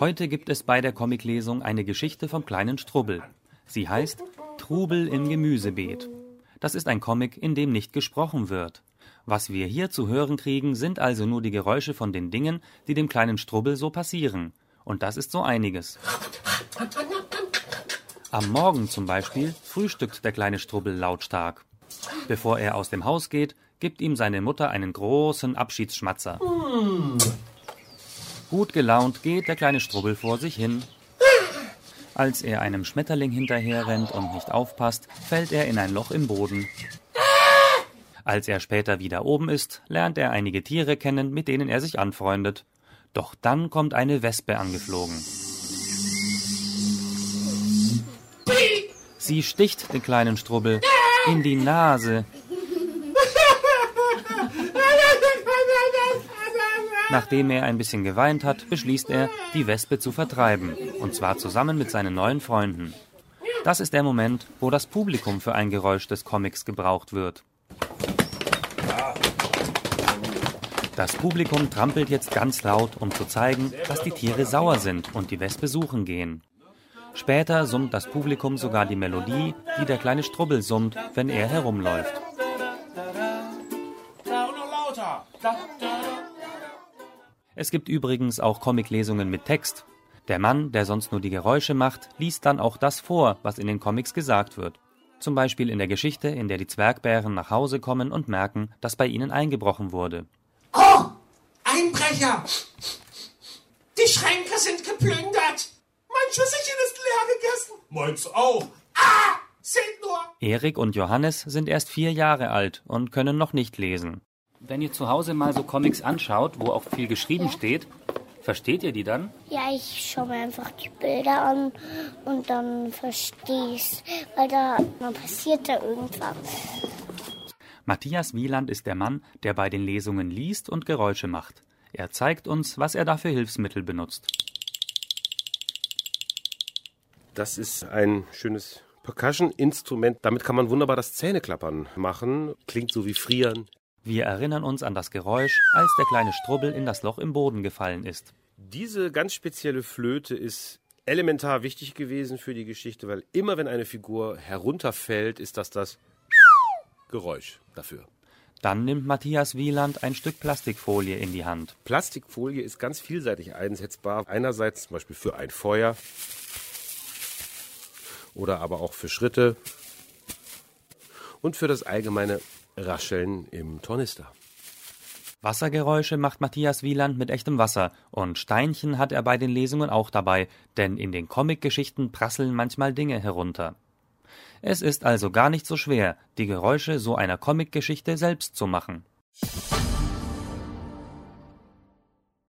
Heute gibt es bei der Comiclesung eine Geschichte vom kleinen Strubbel. Sie heißt Trubel im Gemüsebeet. Das ist ein Comic, in dem nicht gesprochen wird. Was wir hier zu hören kriegen, sind also nur die Geräusche von den Dingen, die dem kleinen Strubbel so passieren. Und das ist so einiges. Am Morgen zum Beispiel frühstückt der kleine Strubbel lautstark. Bevor er aus dem Haus geht, gibt ihm seine Mutter einen großen Abschiedsschmatzer. Gut gelaunt geht der kleine Strubbel vor sich hin. Als er einem Schmetterling hinterherrennt und nicht aufpasst, fällt er in ein Loch im Boden. Als er später wieder oben ist, lernt er einige Tiere kennen, mit denen er sich anfreundet. Doch dann kommt eine Wespe angeflogen. Sie sticht den kleinen Strubbel in die Nase. Nachdem er ein bisschen geweint hat, beschließt er, die Wespe zu vertreiben, und zwar zusammen mit seinen neuen Freunden. Das ist der Moment, wo das Publikum für ein Geräusch des Comics gebraucht wird. Das Publikum trampelt jetzt ganz laut, um zu zeigen, dass die Tiere sauer sind und die Wespe suchen gehen. Später summt das Publikum sogar die Melodie, die der kleine Strubbel summt, wenn er herumläuft. Es gibt übrigens auch Comiclesungen mit Text. Der Mann, der sonst nur die Geräusche macht, liest dann auch das vor, was in den Comics gesagt wird. Zum Beispiel in der Geschichte, in der die Zwergbären nach Hause kommen und merken, dass bei ihnen eingebrochen wurde. Oh, Einbrecher! Die Schränke sind geplündert! Mein Schüsselchen ist leer gegessen! Meins auch! Ah! Seht nur! Erik und Johannes sind erst vier Jahre alt und können noch nicht lesen. Wenn ihr zu Hause mal so Comics anschaut, wo auch viel geschrieben ja. steht, versteht ihr die dann? Ja, ich schaue mir einfach die Bilder an und dann verstehe ich weil da dann passiert da irgendwas. Matthias Wieland ist der Mann, der bei den Lesungen liest und Geräusche macht. Er zeigt uns, was er da für Hilfsmittel benutzt. Das ist ein schönes Percussion-Instrument. Damit kann man wunderbar das Zähneklappern machen. Klingt so wie Frieren. Wir erinnern uns an das Geräusch, als der kleine Strubbel in das Loch im Boden gefallen ist. Diese ganz spezielle Flöte ist elementar wichtig gewesen für die Geschichte, weil immer wenn eine Figur herunterfällt, ist das das Geräusch dafür. Dann nimmt Matthias Wieland ein Stück Plastikfolie in die Hand. Plastikfolie ist ganz vielseitig einsetzbar. Einerseits zum Beispiel für ein Feuer oder aber auch für Schritte und für das allgemeine Rascheln im Tornister. Wassergeräusche macht Matthias Wieland mit echtem Wasser und Steinchen hat er bei den Lesungen auch dabei, denn in den Comicgeschichten prasseln manchmal Dinge herunter. Es ist also gar nicht so schwer, die Geräusche so einer Comicgeschichte selbst zu machen.